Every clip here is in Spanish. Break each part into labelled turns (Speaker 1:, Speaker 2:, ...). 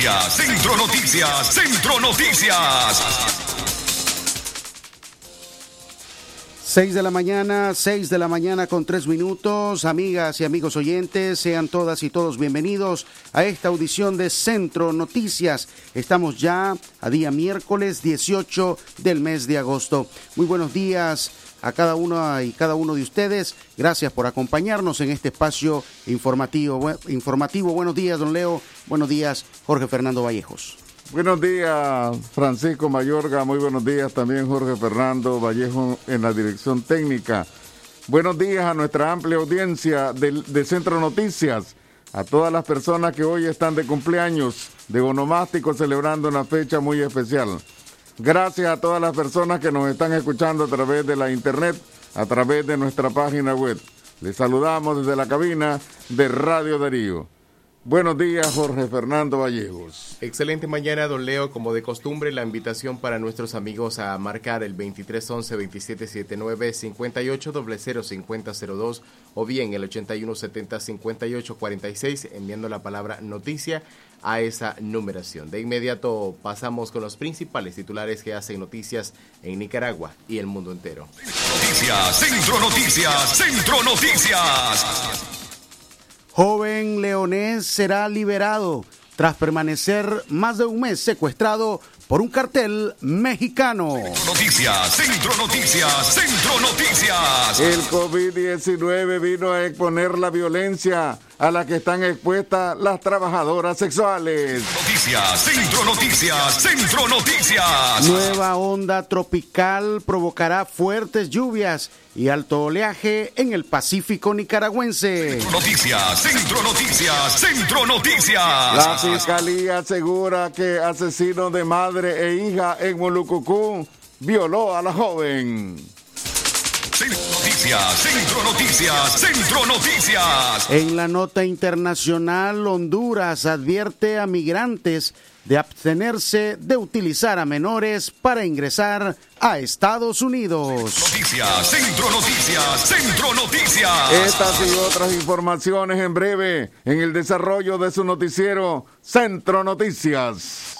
Speaker 1: Centro Noticias, Centro Noticias.
Speaker 2: 6 de la mañana, 6 de la mañana con 3 minutos. Amigas y amigos oyentes, sean todas y todos bienvenidos a esta audición de Centro Noticias. Estamos ya a día miércoles 18 del mes de agosto. Muy buenos días a cada uno y cada uno de ustedes. Gracias por acompañarnos en este espacio informativo. informativo. Buenos días, don Leo. Buenos días, Jorge Fernando Vallejos.
Speaker 3: Buenos días, Francisco Mayorga. Muy buenos días también, Jorge Fernando Vallejo en la dirección técnica. Buenos días a nuestra amplia audiencia de, Centro Noticias, a todas las personas que hoy están de cumpleaños, de onomástico, celebrando una fecha muy especial. Gracias a todas las personas que nos están escuchando a través de la internet, a través de nuestra página web. Les saludamos desde la cabina de Radio Darío. Buenos días, Jorge Fernando Vallejos.
Speaker 4: Excelente mañana, don Leo. Como de costumbre, la invitación para nuestros amigos a marcar el 2311-2779-5800-5002 o bien el 8170-5846 enviando la palabra noticia a esa numeración. De inmediato pasamos con los principales titulares que hacen noticias en Nicaragua y el mundo entero.
Speaker 1: Noticias, Centro Noticias, Centro Noticias.
Speaker 2: Joven leonés será liberado tras permanecer más de un mes secuestrado por un cartel mexicano.
Speaker 1: Noticias, Centro Noticias, Centro Noticias.
Speaker 3: El COVID-19 vino a exponer la violencia a la que están expuestas las trabajadoras sexuales.
Speaker 1: Noticias, Centro Noticias, Centro Noticias.
Speaker 2: Nueva onda tropical provocará fuertes lluvias y alto oleaje en el Pacífico nicaragüense.
Speaker 1: Noticias, Centro Noticias, Centro Noticias.
Speaker 3: La fiscalía asegura que asesino de madre e hija en Molucucú violó a la joven.
Speaker 1: Noticias, Centro Noticias, Centro Noticias.
Speaker 2: En la nota internacional, Honduras advierte a migrantes de abstenerse de utilizar a menores para ingresar a Estados Unidos.
Speaker 1: Noticias, Centro Noticias, Centro Noticias.
Speaker 3: Estas y otras informaciones en breve en el desarrollo de su noticiero Centro Noticias.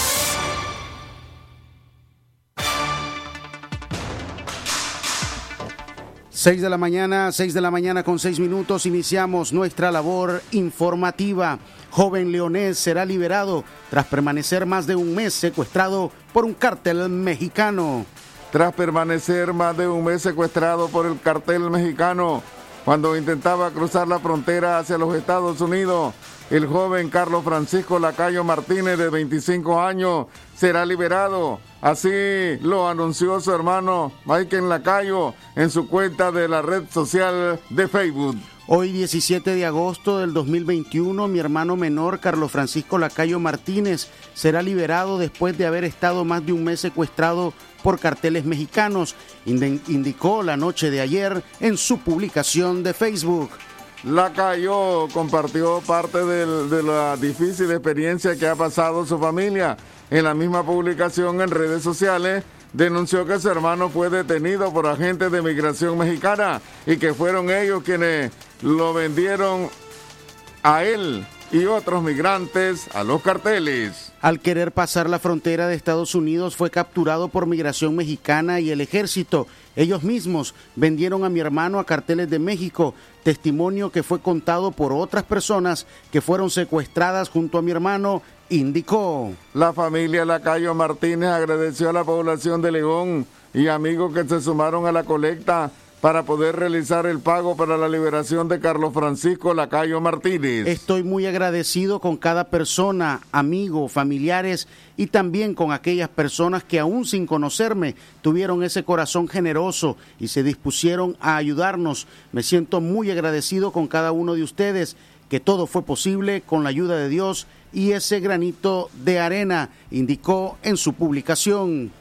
Speaker 2: 6 de la mañana, 6 de la mañana con 6 minutos, iniciamos nuestra labor informativa. Joven leonés será liberado tras permanecer más de un mes secuestrado por un cártel mexicano.
Speaker 3: Tras permanecer más de un mes secuestrado por el cartel mexicano, cuando intentaba cruzar la frontera hacia los Estados Unidos, el joven Carlos Francisco Lacayo Martínez, de 25 años, será liberado. Así lo anunció su hermano Michael Lacayo en su cuenta de la red social de Facebook.
Speaker 2: Hoy 17 de agosto del 2021, mi hermano menor Carlos Francisco Lacayo Martínez será liberado después de haber estado más de un mes secuestrado por carteles mexicanos, indicó la noche de ayer en su publicación de Facebook.
Speaker 3: Lacayo compartió parte de la difícil experiencia que ha pasado su familia. En la misma publicación en redes sociales denunció que su hermano fue detenido por agentes de migración mexicana y que fueron ellos quienes lo vendieron a él y otros migrantes a los carteles.
Speaker 2: Al querer pasar la frontera de Estados Unidos fue capturado por migración mexicana y el ejército. Ellos mismos vendieron a mi hermano a carteles de México, testimonio que fue contado por otras personas que fueron secuestradas junto a mi hermano, indicó.
Speaker 3: La familia Lacayo Martínez agradeció a la población de León y amigos que se sumaron a la colecta para poder realizar el pago para la liberación de Carlos Francisco Lacayo Martínez.
Speaker 2: Estoy muy agradecido con cada persona, amigo, familiares y también con aquellas personas que aún sin conocerme tuvieron ese corazón generoso y se dispusieron a ayudarnos. Me siento muy agradecido con cada uno de ustedes, que todo fue posible con la ayuda de Dios y ese granito de arena, indicó en su publicación.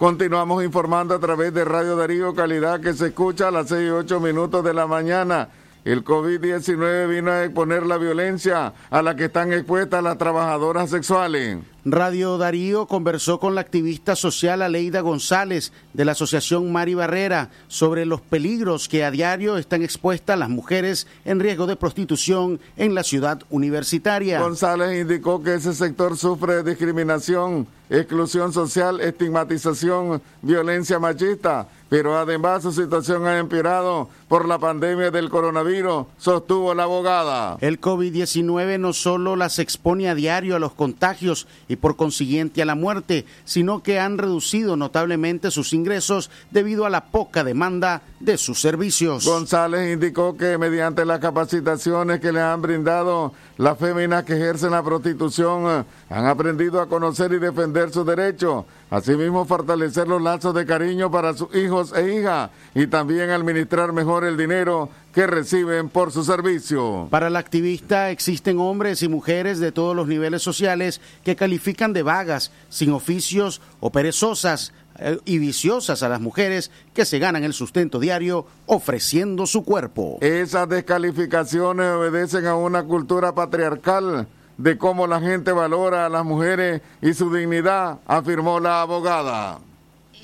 Speaker 3: Continuamos informando a través de Radio Darío Calidad que se escucha a las 6 y 8 minutos de la mañana. El COVID-19 vino a exponer la violencia a la que están expuestas las trabajadoras sexuales.
Speaker 2: Radio Darío conversó con la activista social Aleida González de la Asociación Mari Barrera sobre los peligros que a diario están expuestas las mujeres en riesgo de prostitución en la ciudad universitaria.
Speaker 3: González indicó que ese sector sufre discriminación, exclusión social, estigmatización, violencia machista pero además su situación ha empeorado por la pandemia del coronavirus, sostuvo la abogada.
Speaker 2: El COVID-19 no solo las expone a diario a los contagios y por consiguiente a la muerte, sino que han reducido notablemente sus ingresos debido a la poca demanda de sus servicios.
Speaker 3: González indicó que mediante las capacitaciones que le han brindado las féminas que ejercen la prostitución han aprendido a conocer y defender sus derechos Asimismo, fortalecer los lazos de cariño para sus hijos e hijas y también administrar mejor el dinero que reciben por su servicio.
Speaker 2: Para la activista existen hombres y mujeres de todos los niveles sociales que califican de vagas, sin oficios o perezosas eh, y viciosas a las mujeres que se ganan el sustento diario ofreciendo su cuerpo.
Speaker 3: Esas descalificaciones obedecen a una cultura patriarcal de cómo la gente valora a las mujeres y su dignidad, afirmó la abogada.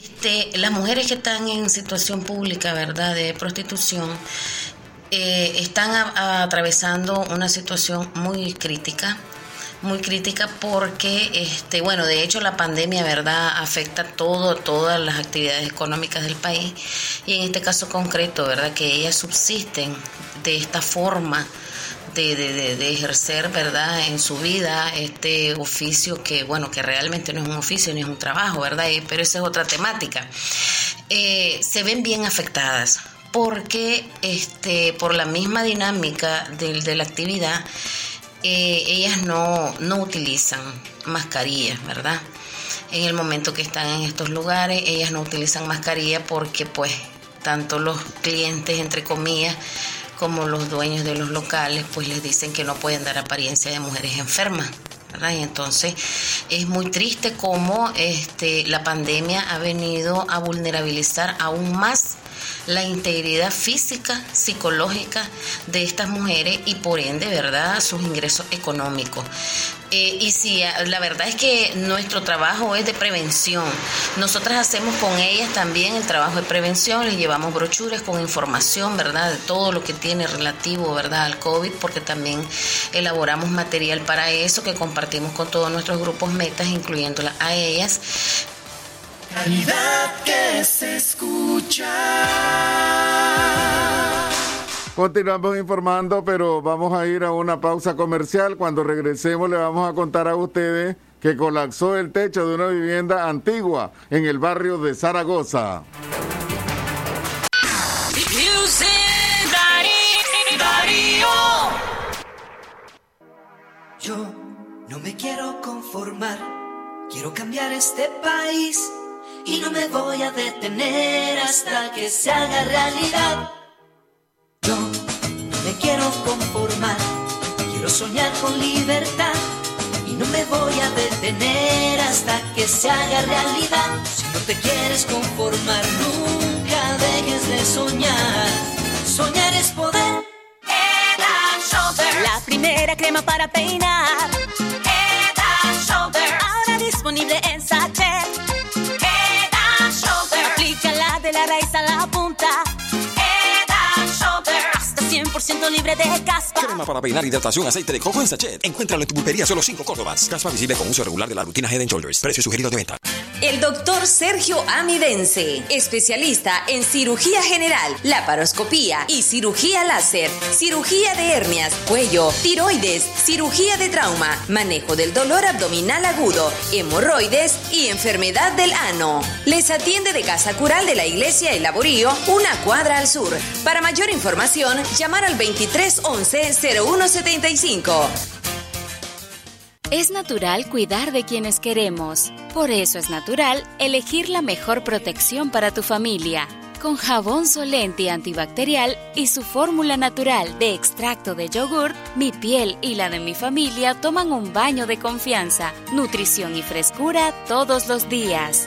Speaker 5: Este, las mujeres que están en situación pública, ¿verdad?, de prostitución, eh, están atravesando una situación muy crítica muy crítica porque este bueno de hecho la pandemia verdad afecta todo todas las actividades económicas del país y en este caso concreto verdad que ellas subsisten de esta forma de, ejercer, ¿verdad?, en su vida este oficio que, bueno, que realmente no es un oficio ni es un trabajo, ¿verdad? Pero esa es otra temática. Eh, se ven bien afectadas porque este, por la misma dinámica de, la actividad, eh, ellas no, no utilizan mascarillas, ¿verdad? En el momento que están en estos lugares, ellas no utilizan mascarilla porque pues tanto los clientes, entre comillas, como los dueños de los locales, pues les dicen que no pueden dar apariencia de mujeres enfermas. Y entonces es muy triste cómo este, la pandemia ha venido a vulnerabilizar aún más la integridad física, psicológica de estas mujeres y por ende, ¿verdad?, sus ingresos económicos. Eh, y si la verdad es que nuestro trabajo es de prevención. Nosotras hacemos con ellas también el trabajo de prevención, les llevamos brochures con información, ¿verdad?, de todo lo que tiene relativo, ¿verdad?, al COVID, porque también elaboramos material para eso que compartimos con todos nuestros grupos metas, incluyéndolas a ellas.
Speaker 6: Calidad que se escucha.
Speaker 3: Continuamos informando, pero vamos a ir a una pausa comercial. Cuando regresemos le vamos a contar a ustedes que colapsó el techo de una vivienda antigua en el barrio de Zaragoza.
Speaker 6: Yo no me quiero conformar, quiero cambiar este país y no me voy a detener hasta que se haga realidad. Yo me quiero conformar, quiero soñar con libertad y no me voy a detener hasta que se haga realidad. Si no te quieres conformar, nunca dejes de soñar. Soñar es poder.
Speaker 7: Head and Shoulder. La primera crema para peinar.
Speaker 8: Head and Shoulder.
Speaker 7: Ahora disponible en sachet. 100% libre de caspa.
Speaker 9: Crema para peinar, hidratación, aceite de coco en sachet. Encuéntralo en tu pulpería solo 5 Córdobas. Caspa visible con uso regular de la rutina Head Shoulders. Precio sugerido de venta.
Speaker 10: El doctor Sergio Amidense, especialista en cirugía general, laparoscopía y cirugía láser, cirugía de hernias, cuello, tiroides, cirugía de trauma, manejo del dolor abdominal agudo, hemorroides y enfermedad del ano. Les atiende de Casa Cural de la Iglesia El Laborío, una cuadra al sur. Para mayor información, llamar al 2311-0175.
Speaker 11: Es natural cuidar de quienes queremos. Por eso es natural elegir la mejor protección para tu familia. Con jabón Solenti antibacterial y su fórmula natural de extracto de yogur, mi piel y la de mi familia toman un baño de confianza, nutrición y frescura todos los días.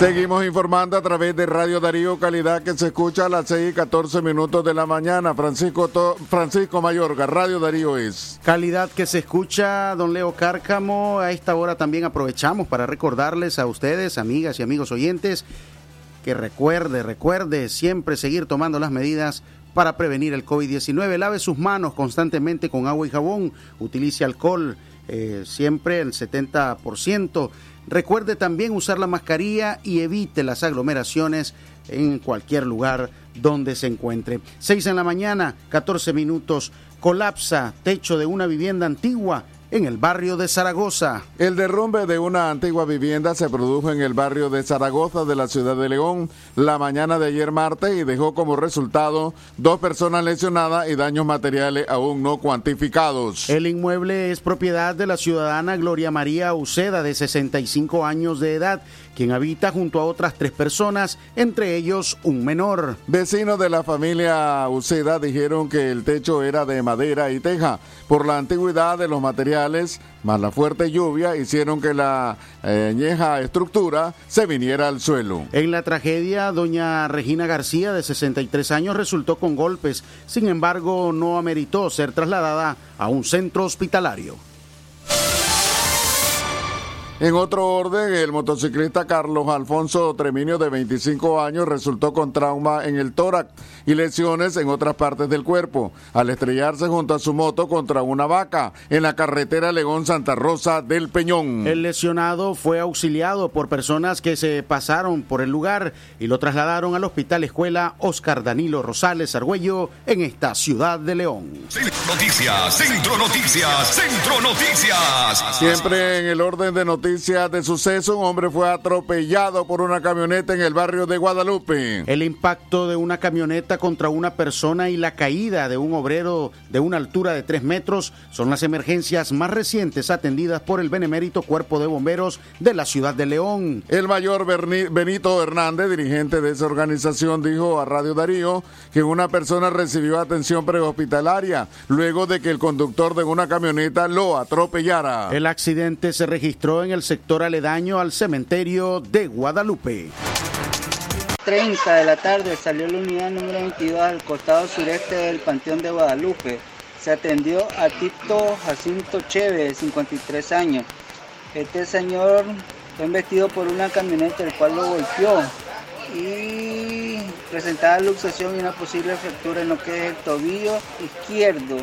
Speaker 3: Seguimos informando a través de Radio Darío, calidad que se escucha a las 6 y 14 minutos de la mañana. Francisco, Francisco Mayorga, Radio Darío es.
Speaker 2: Calidad que se escucha, don Leo Cárcamo. A esta hora también aprovechamos para recordarles a ustedes, amigas y amigos oyentes, que recuerde, recuerde siempre seguir tomando las medidas para prevenir el COVID-19. Lave sus manos constantemente con agua y jabón. Utilice alcohol, eh, siempre el 70%. Recuerde también usar la mascarilla y evite las aglomeraciones en cualquier lugar donde se encuentre. 6 en la mañana, 14 minutos. Colapsa techo de una vivienda antigua en el barrio de Zaragoza.
Speaker 3: El derrumbe de una antigua vivienda se produjo en el barrio de Zaragoza de la ciudad de León la mañana de ayer martes y dejó como resultado dos personas lesionadas y daños materiales aún no cuantificados.
Speaker 2: El inmueble es propiedad de la ciudadana Gloria María Uceda, de 65 años de edad, quien habita junto a otras tres personas, entre ellos un menor.
Speaker 3: Vecinos de la familia Uceda dijeron que el techo era de madera y teja. Por la antigüedad de los materiales, más la fuerte lluvia, hicieron que la eh, añeja estructura se viniera al suelo.
Speaker 2: En la tragedia, doña Regina García, de 63 años, resultó con golpes. Sin embargo, no ameritó ser trasladada a un centro hospitalario.
Speaker 3: En otro orden, el motociclista Carlos Alfonso Treminio, de 25 años, resultó con trauma en el tórax y lesiones en otras partes del cuerpo al estrellarse junto a su moto contra una vaca en la carretera Legón-Santa Rosa del Peñón.
Speaker 2: El lesionado fue auxiliado por personas que se pasaron por el lugar y lo trasladaron al Hospital Escuela Oscar Danilo Rosales Argüello en esta ciudad de León.
Speaker 1: Centro Noticias, Centro Noticias, Centro Noticias.
Speaker 3: Siempre en el orden de noticias de suceso, un hombre fue atropellado por una camioneta en el barrio de Guadalupe.
Speaker 2: El impacto de una camioneta contra una persona y la caída de un obrero de una altura de 3 metros son las emergencias más recientes atendidas por el benemérito Cuerpo de Bomberos de la ciudad de León.
Speaker 3: El mayor Benito Hernández, dirigente de esa organización, dijo a Radio Darío que una persona recibió atención prehospitalaria luego de que el conductor de una camioneta lo atropellara.
Speaker 2: El accidente se registró en el sector aledaño al cementerio de Guadalupe.
Speaker 12: 30 de la tarde salió la unidad número 22 al costado sureste del Panteón de Guadalupe. Se atendió a Tito Jacinto Cheve, de 53 años. Este señor fue investido por una camioneta el cual lo golpeó y presentaba luxación y una posible fractura en lo que es el tobillo izquierdo,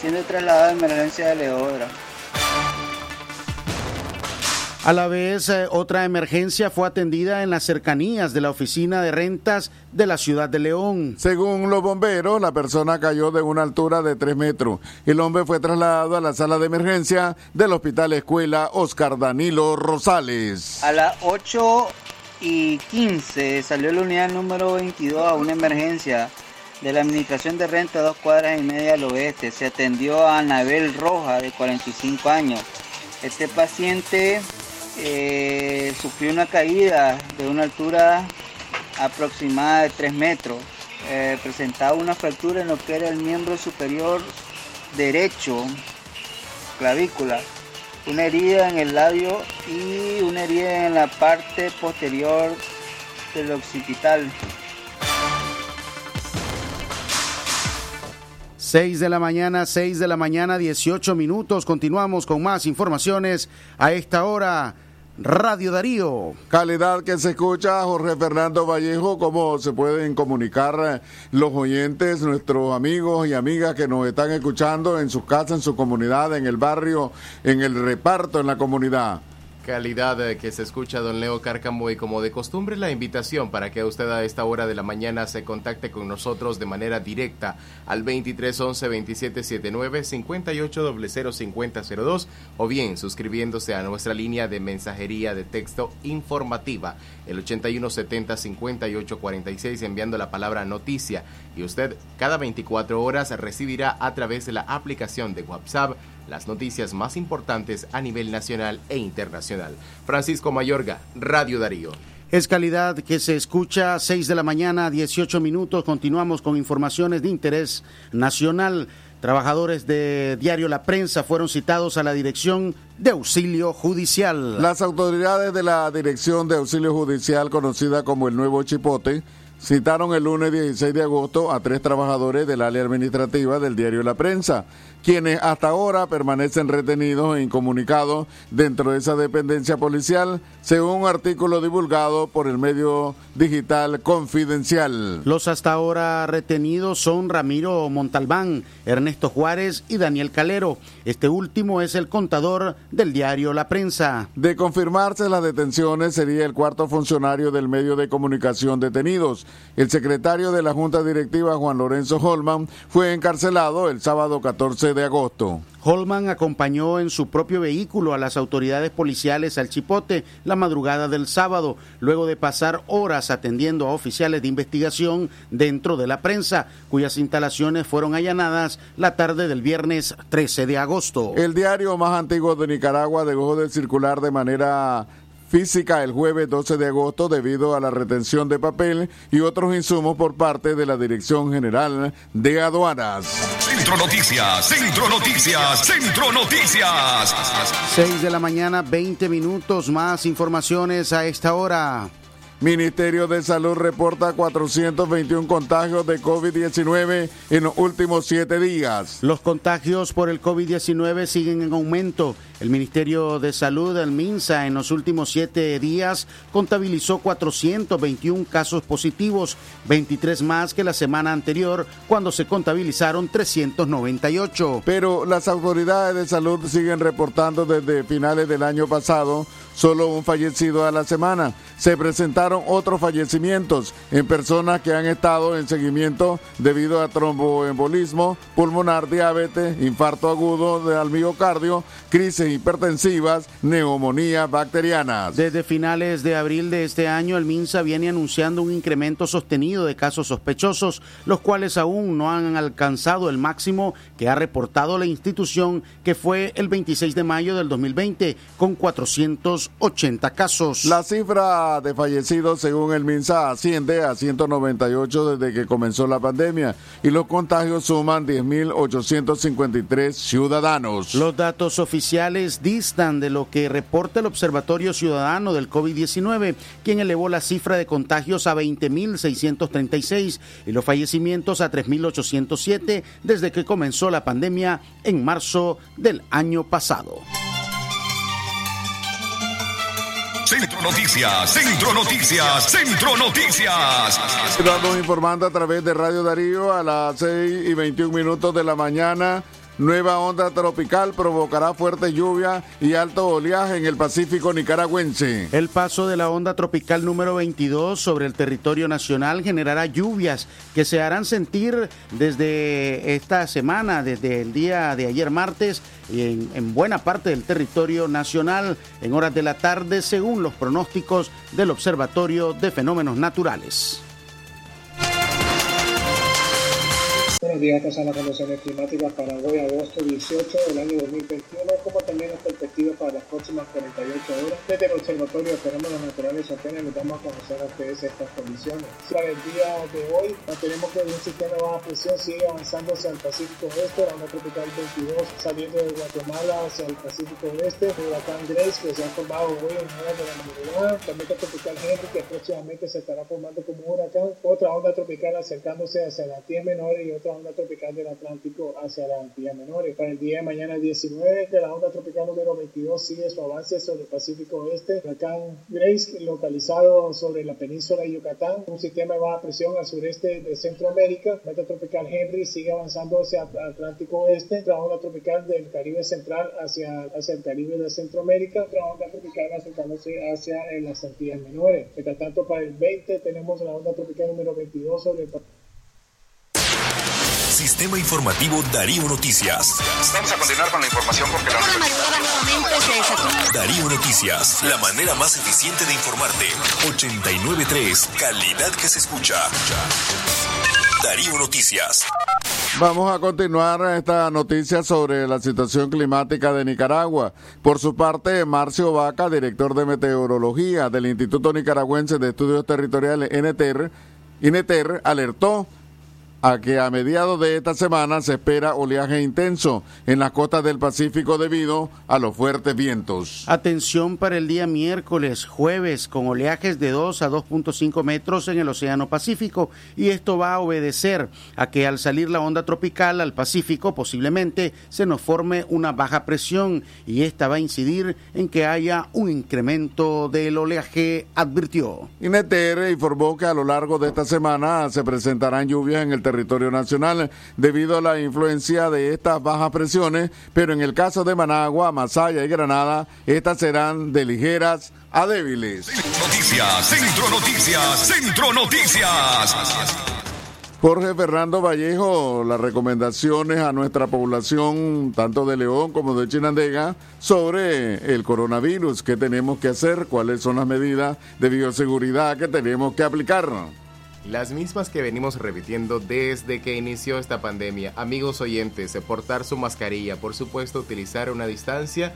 Speaker 12: siendo trasladado a emergencia de Leodra.
Speaker 2: A la vez, eh, otra emergencia fue atendida en las cercanías de la oficina de rentas de la ciudad de León.
Speaker 3: Según los bomberos, la persona cayó de una altura de 3 metros. El hombre fue trasladado a la sala de emergencia del Hospital Escuela Oscar Danilo Rosales.
Speaker 12: A las 8 y 15 salió la unidad número 22 a una emergencia de la Administración de Renta dos cuadras y media al oeste. Se atendió a Anabel Roja, de 45 años. Este paciente eh, sufrió una caída de una altura aproximada de 3 metros. Eh, presentaba una fractura en lo que era el miembro superior derecho, clavícula, una herida en el labio y una herida en la parte posterior del occipital.
Speaker 2: 6 de la mañana, 6 de la mañana, 18 minutos. Continuamos con más informaciones a esta hora. Radio Darío.
Speaker 3: Calidad que se escucha, Jorge Fernando Vallejo, cómo se pueden comunicar los oyentes, nuestros amigos y amigas que nos están escuchando en sus casas, en su comunidad, en el barrio, en el reparto, en la comunidad
Speaker 4: calidad que se escucha don Leo Cárcamo y como de costumbre la invitación para que usted a esta hora de la mañana se contacte con nosotros de manera directa al 2311 2779 58005002 o bien suscribiéndose a nuestra línea de mensajería de texto informativa el 8170 5846 enviando la palabra noticia. Y usted cada 24 horas recibirá a través de la aplicación de WhatsApp las noticias más importantes a nivel nacional e internacional. Francisco Mayorga, Radio Darío.
Speaker 2: Es calidad que se escucha 6 de la mañana, 18 minutos. Continuamos con informaciones de interés nacional. Trabajadores de Diario La Prensa fueron citados a la Dirección de Auxilio Judicial.
Speaker 3: Las autoridades de la Dirección de Auxilio Judicial, conocida como el Nuevo Chipote, citaron el lunes 16 de agosto a tres trabajadores del área administrativa del diario La Prensa, quienes hasta ahora permanecen retenidos e incomunicados dentro de esa dependencia policial, según un artículo divulgado por el medio digital Confidencial.
Speaker 2: Los hasta ahora retenidos son Ramiro Montalbán, Ernesto Juárez y Daniel Calero. Este último es el contador del diario La Prensa.
Speaker 3: De confirmarse las detenciones, sería el cuarto funcionario del medio de comunicación detenidos. El secretario de la Junta Directiva, Juan Lorenzo Holman, fue encarcelado el sábado 14 de agosto.
Speaker 2: Holman acompañó en su propio vehículo a las autoridades policiales al Chipote la madrugada del sábado, luego de pasar horas atendiendo a oficiales de investigación dentro de la prensa, cuyas instalaciones fueron allanadas la tarde del viernes 13 de agosto.
Speaker 3: El diario más antiguo de Nicaragua dejó de circular de manera física el jueves 12 de agosto debido a la retención de papel y otros insumos por parte de la Dirección General de Aduanas.
Speaker 1: Centro Noticias, Centro Noticias, Centro Noticias.
Speaker 2: 6 de la mañana, 20 minutos más informaciones a esta hora.
Speaker 3: Ministerio de Salud reporta 421 contagios de COVID-19 en los últimos siete días.
Speaker 2: Los contagios por el COVID-19 siguen en aumento. El Ministerio de Salud, el MINSA, en los últimos siete días contabilizó 421 casos positivos, 23 más que la semana anterior, cuando se contabilizaron 398.
Speaker 3: Pero las autoridades de salud siguen reportando desde finales del año pasado solo un fallecido a la semana. Se presentaron otros fallecimientos en personas que han estado en seguimiento debido a tromboembolismo, pulmonar, diabetes, infarto agudo de miocardio, crisis hipertensivas, neumonía bacterianas.
Speaker 2: Desde finales de abril de este año, el MINSA viene anunciando un incremento sostenido de casos sospechosos, los cuales aún no han alcanzado el máximo que ha reportado la institución, que fue el 26 de mayo del 2020, con 480 casos.
Speaker 3: La cifra de fallecidos, según el MINSA, asciende a 198 desde que comenzó la pandemia y los contagios suman 10.853 ciudadanos.
Speaker 2: Los datos oficiales distan de lo que reporta el Observatorio Ciudadano del COVID-19, quien elevó la cifra de contagios a 20.636 y los fallecimientos a 3.807 desde que comenzó la pandemia en marzo del año pasado.
Speaker 1: Centro Noticias, Centro Noticias, Centro Noticias.
Speaker 3: Estamos informando a través de Radio Darío a las 6 y 21 minutos de la mañana. Nueva onda tropical provocará fuerte lluvia y alto oleaje en el Pacífico nicaragüense.
Speaker 2: El paso de la onda tropical número 22 sobre el territorio nacional generará lluvias que se harán sentir desde esta semana, desde el día de ayer martes, en, en buena parte del territorio nacional en horas de la tarde, según los pronósticos del Observatorio de Fenómenos Naturales.
Speaker 13: Buenos días, estas son las condiciones climáticas para hoy, agosto 18 del año 2021, como también las perspectivas para las próximas 48 horas. Desde el Observatorio de Fenómenos Naturales apenas les damos a conocer a ustedes estas condiciones. Para el día de hoy, tenemos que un sistema de baja presión sigue avanzando hacia el Pacífico Oeste, la onda tropical 22 saliendo de Guatemala hacia el Pacífico Oeste, el huracán Grace que se ha formado hoy en horas de la madrugada, tormenta tropical Henry que próximamente se estará formando como un huracán, otra onda tropical acercándose hacia la Tierra Menor y otra onda tropical del Atlántico hacia las Antillas Menores. Para el día de mañana 19, que la onda tropical número 22 sigue su avance sobre el Pacífico Oeste. Huracán Grace, localizado sobre la península de Yucatán, un sistema de baja presión al sureste de Centroamérica. Meta tropical Henry sigue avanzando hacia Atlántico Oeste. La onda tropical del Caribe Central hacia, hacia el Caribe de Centroamérica. Otra onda tropical acercándose hacia las Antillas Menores. Mientras tanto, para el 20 tenemos la onda tropical número 22 sobre el
Speaker 14: Sistema Informativo Darío Noticias.
Speaker 15: Vamos a continuar con la información porque la
Speaker 14: Darío Noticias, la manera más eficiente de informarte. 893, calidad que se escucha. Darío Noticias.
Speaker 3: Vamos a continuar esta noticia sobre la situación climática de Nicaragua. Por su parte, Marcio Vaca, director de meteorología del Instituto Nicaragüense de Estudios Territoriales, NTER, INETER, alertó a que a mediados de esta semana se espera oleaje intenso en las costas del Pacífico debido a los fuertes vientos.
Speaker 2: Atención para el día miércoles, jueves, con oleajes de 2 a 2.5 metros en el Océano Pacífico y esto va a obedecer a que al salir la onda tropical al Pacífico posiblemente se nos forme una baja presión y esta va a incidir en que haya un incremento del oleaje, advirtió.
Speaker 3: INETER informó que a lo largo de esta semana se presentarán lluvias en el territorio nacional debido a la influencia de estas bajas presiones, pero en el caso de Managua, Masaya y Granada, estas serán de ligeras a débiles.
Speaker 1: Noticias, Centro Noticias, Centro Noticias.
Speaker 3: Jorge Fernando Vallejo, las recomendaciones a nuestra población, tanto de León como de Chinandega, sobre el coronavirus, qué tenemos que hacer, cuáles son las medidas de bioseguridad que tenemos que aplicar.
Speaker 4: Las mismas que venimos repitiendo desde que inició esta pandemia. Amigos oyentes, portar su mascarilla, por supuesto utilizar una distancia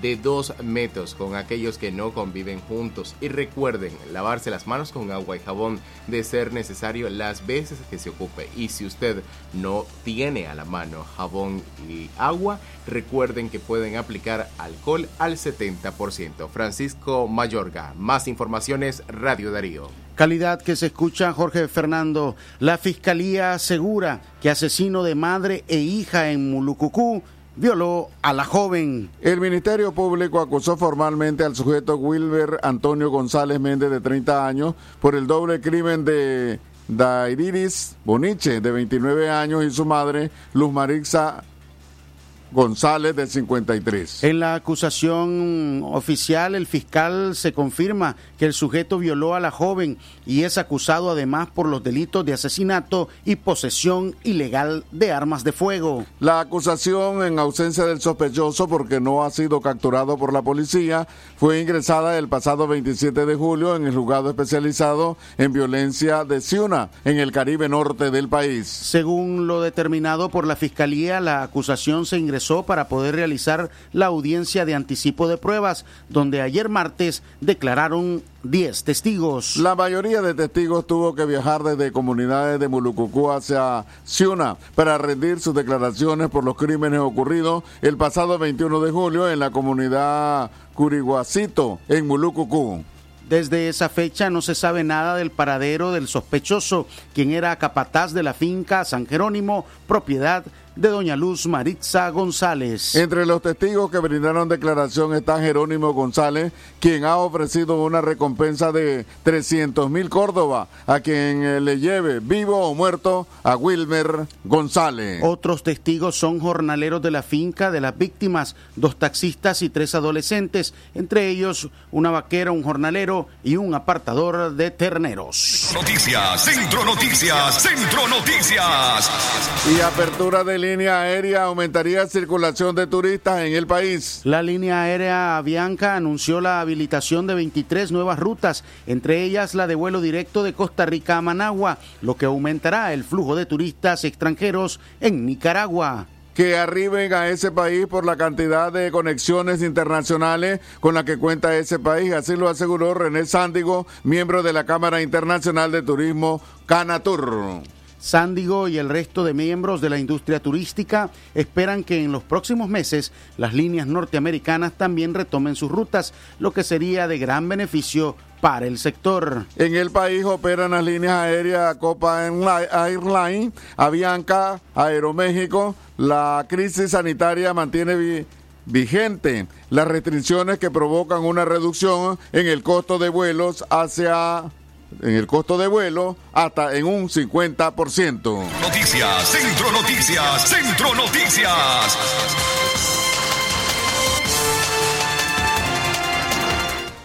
Speaker 4: de dos metros con aquellos que no conviven juntos. Y recuerden, lavarse las manos con agua y jabón de ser necesario las veces que se ocupe. Y si usted no tiene a la mano jabón y agua, recuerden que pueden aplicar alcohol al 70%. Francisco Mayorga, más informaciones, Radio Darío.
Speaker 2: Calidad que se escucha, Jorge Fernando. La Fiscalía asegura que asesino de madre e hija en Mulucucú violó a la joven.
Speaker 3: El Ministerio Público acusó formalmente al sujeto Wilber Antonio González Méndez de 30 años por el doble crimen de Dairiris Boniche de 29 años y su madre Luz Marixa González de 53.
Speaker 2: En la acusación oficial, el fiscal se confirma que el sujeto violó a la joven y es acusado además por los delitos de asesinato y posesión ilegal de armas de fuego.
Speaker 3: La acusación en ausencia del sospechoso porque no ha sido capturado por la policía fue ingresada el pasado 27 de julio en el juzgado especializado en violencia de Ciuna, en el Caribe norte del país.
Speaker 2: Según lo determinado por la fiscalía, la acusación se ingresó para poder realizar la audiencia de anticipo de pruebas, donde ayer martes declararon 10 testigos.
Speaker 3: La mayoría de testigos tuvo que viajar desde comunidades de Mulucucú hacia Ciuna para rendir sus declaraciones por los crímenes ocurridos el pasado 21 de julio en la comunidad Curiguacito, en Mulucucú.
Speaker 2: Desde esa fecha no se sabe nada del paradero del sospechoso, quien era capataz de la finca San Jerónimo, propiedad de doña Luz Maritza González.
Speaker 3: Entre los testigos que brindaron declaración está Jerónimo González, quien ha ofrecido una recompensa de 300 mil Córdoba a quien eh, le lleve vivo o muerto a Wilmer González.
Speaker 2: Otros testigos son jornaleros de la finca de las víctimas, dos taxistas y tres adolescentes, entre ellos una vaquera, un jornalero y un apartador de terneros.
Speaker 1: Noticias, Centro Noticias, Centro Noticias.
Speaker 3: Y apertura de línea aérea aumentaría circulación de turistas en el país.
Speaker 2: La línea aérea Avianca anunció la habilitación de 23 nuevas rutas, entre ellas la de vuelo directo de Costa Rica a Managua, lo que aumentará el flujo de turistas extranjeros en Nicaragua
Speaker 3: que arriben a ese país por la cantidad de conexiones internacionales con la que cuenta ese país. Así lo aseguró René Sándigo, miembro de la Cámara Internacional de Turismo Canatur.
Speaker 2: Sándigo y el resto de miembros de la industria turística esperan que en los próximos meses las líneas norteamericanas también retomen sus rutas, lo que sería de gran beneficio para el sector.
Speaker 3: En el país operan las líneas aéreas Copa Airline, Avianca, Aeroméxico. La crisis sanitaria mantiene vigente las restricciones que provocan una reducción en el costo de vuelos hacia en el costo de vuelo hasta en un 50%.
Speaker 1: Noticias, Centro Noticias, Centro Noticias.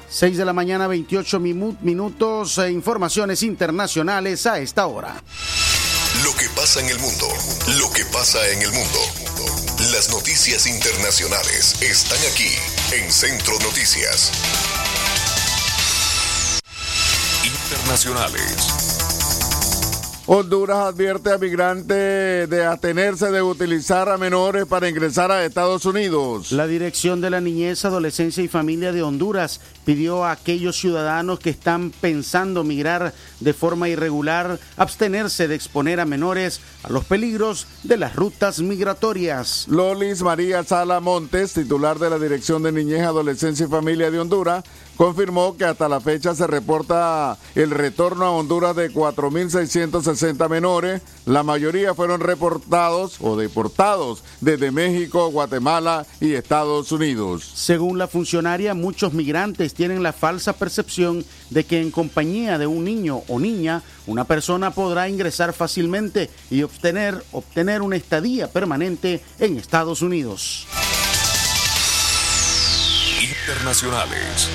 Speaker 2: Seis de la mañana, 28 minutos, e informaciones internacionales a esta hora.
Speaker 14: Lo que pasa en el mundo, lo que pasa en el mundo. Las noticias internacionales están aquí en Centro Noticias. Internacionales.
Speaker 3: Honduras advierte a migrantes de atenerse de utilizar a menores para ingresar a Estados Unidos.
Speaker 2: La Dirección de la Niñez, Adolescencia y Familia de Honduras pidió a aquellos ciudadanos que están pensando migrar de forma irregular abstenerse de exponer a menores a los peligros de las rutas migratorias.
Speaker 3: Lolis María Sala Montes, titular de la Dirección de Niñez, Adolescencia y Familia de Honduras, confirmó que hasta la fecha se reporta el retorno a Honduras de 4.660 menores. La mayoría fueron reportados o deportados desde México, Guatemala y Estados Unidos.
Speaker 2: Según la funcionaria, muchos migrantes tienen la falsa percepción de que en compañía de un niño o niña, una persona podrá ingresar fácilmente y obtener, obtener una estadía permanente en Estados Unidos.
Speaker 14: Internacionales.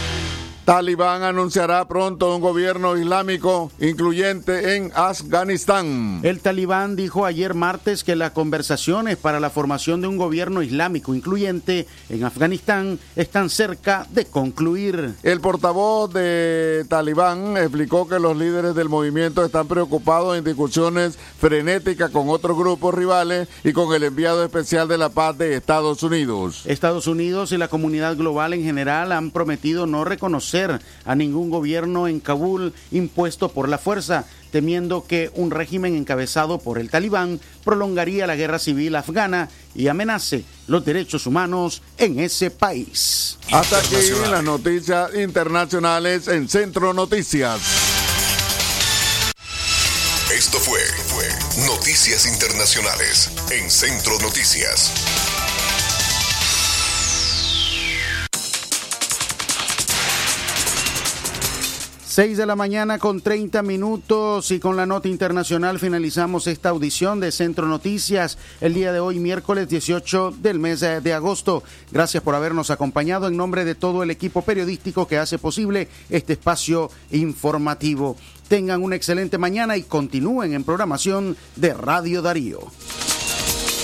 Speaker 3: Talibán anunciará pronto un gobierno islámico incluyente en Afganistán.
Speaker 2: El talibán dijo ayer martes que las conversaciones para la formación de un gobierno islámico incluyente en Afganistán están cerca de concluir.
Speaker 3: El portavoz de Talibán explicó que los líderes del movimiento están preocupados en discusiones frenéticas con otros grupos rivales y con el enviado especial de la paz de Estados Unidos.
Speaker 2: Estados Unidos y la comunidad global en general han prometido no reconocer a ningún gobierno en Kabul impuesto por la fuerza, temiendo que un régimen encabezado por el talibán prolongaría la guerra civil afgana y amenace los derechos humanos en ese país.
Speaker 3: Hasta aquí las noticias internacionales en Centro Noticias.
Speaker 14: Esto fue, fue Noticias Internacionales en Centro Noticias.
Speaker 2: 6 de la mañana con 30 minutos y con la nota internacional finalizamos esta audición de Centro Noticias el día de hoy, miércoles 18 del mes de agosto. Gracias por habernos acompañado en nombre de todo el equipo periodístico que hace posible este espacio informativo. Tengan una excelente mañana y continúen en programación de Radio Darío.